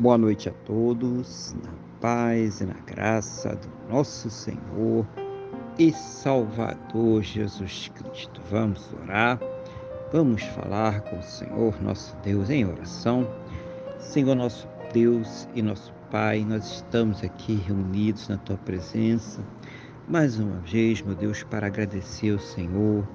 Boa noite a todos, na paz e na graça do nosso Senhor e Salvador Jesus Cristo. Vamos orar, vamos falar com o Senhor nosso Deus em oração. Senhor nosso Deus e nosso Pai, nós estamos aqui reunidos na tua presença mais uma vez, meu Deus, para agradecer ao Senhor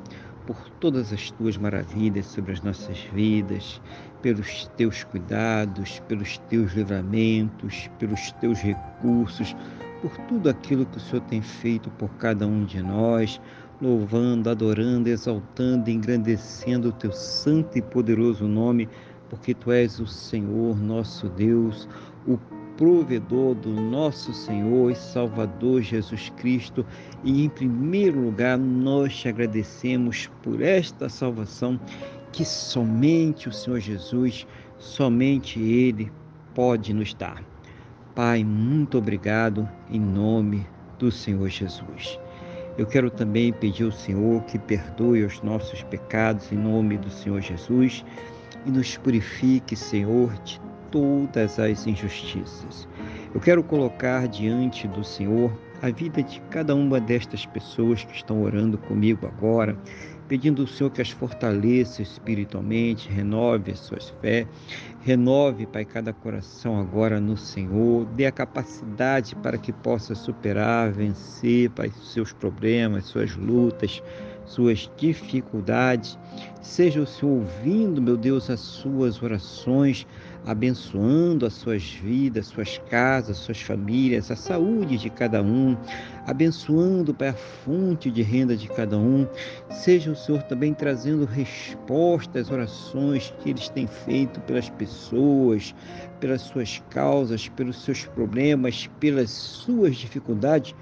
por todas as tuas maravilhas sobre as nossas vidas, pelos teus cuidados, pelos teus livramentos, pelos teus recursos, por tudo aquilo que o Senhor tem feito por cada um de nós, louvando, adorando, exaltando, engrandecendo o teu santo e poderoso nome, porque tu és o Senhor, nosso Deus, o provedor do nosso Senhor e Salvador Jesus Cristo. E em primeiro lugar, nós te agradecemos por esta salvação que somente o Senhor Jesus, somente Ele pode nos dar. Pai, muito obrigado em nome do Senhor Jesus. Eu quero também pedir ao Senhor que perdoe os nossos pecados em nome do Senhor Jesus e nos purifique, Senhor, de todas as injustiças. Eu quero colocar diante do Senhor a vida de cada uma destas pessoas que estão orando comigo agora, pedindo ao Senhor que as fortaleça espiritualmente, renove as suas fé, renove, Pai, cada coração agora no Senhor, dê a capacidade para que possa superar, vencer, Pai, seus problemas, suas lutas, suas dificuldades. Seja o Senhor ouvindo, meu Deus, as suas orações, abençoando as suas vidas, suas casas, suas famílias, a saúde de cada um, abençoando para a fonte de renda de cada um. Seja o Senhor também trazendo respostas às orações que eles têm feito pelas pessoas, pelas suas causas, pelos seus problemas, pelas suas dificuldades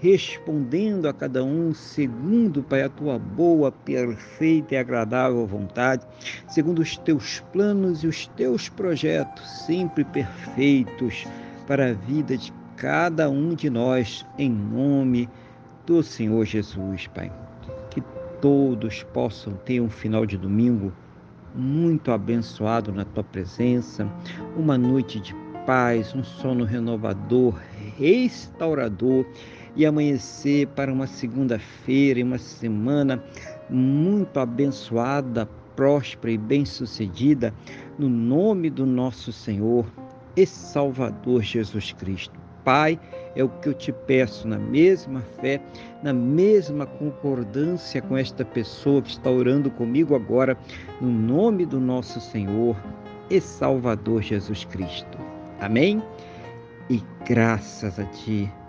respondendo a cada um segundo, Pai, a tua boa, perfeita e agradável vontade, segundo os teus planos e os teus projetos, sempre perfeitos para a vida de cada um de nós, em nome do Senhor Jesus, Pai. Que todos possam ter um final de domingo muito abençoado na tua presença, uma noite de paz, um sono renovador, restaurador e amanhecer para uma segunda-feira e uma semana muito abençoada, próspera e bem-sucedida, no nome do nosso Senhor e Salvador Jesus Cristo. Pai, é o que eu te peço na mesma fé, na mesma concordância com esta pessoa que está orando comigo agora, no nome do nosso Senhor e Salvador Jesus Cristo. Amém? E graças a Ti,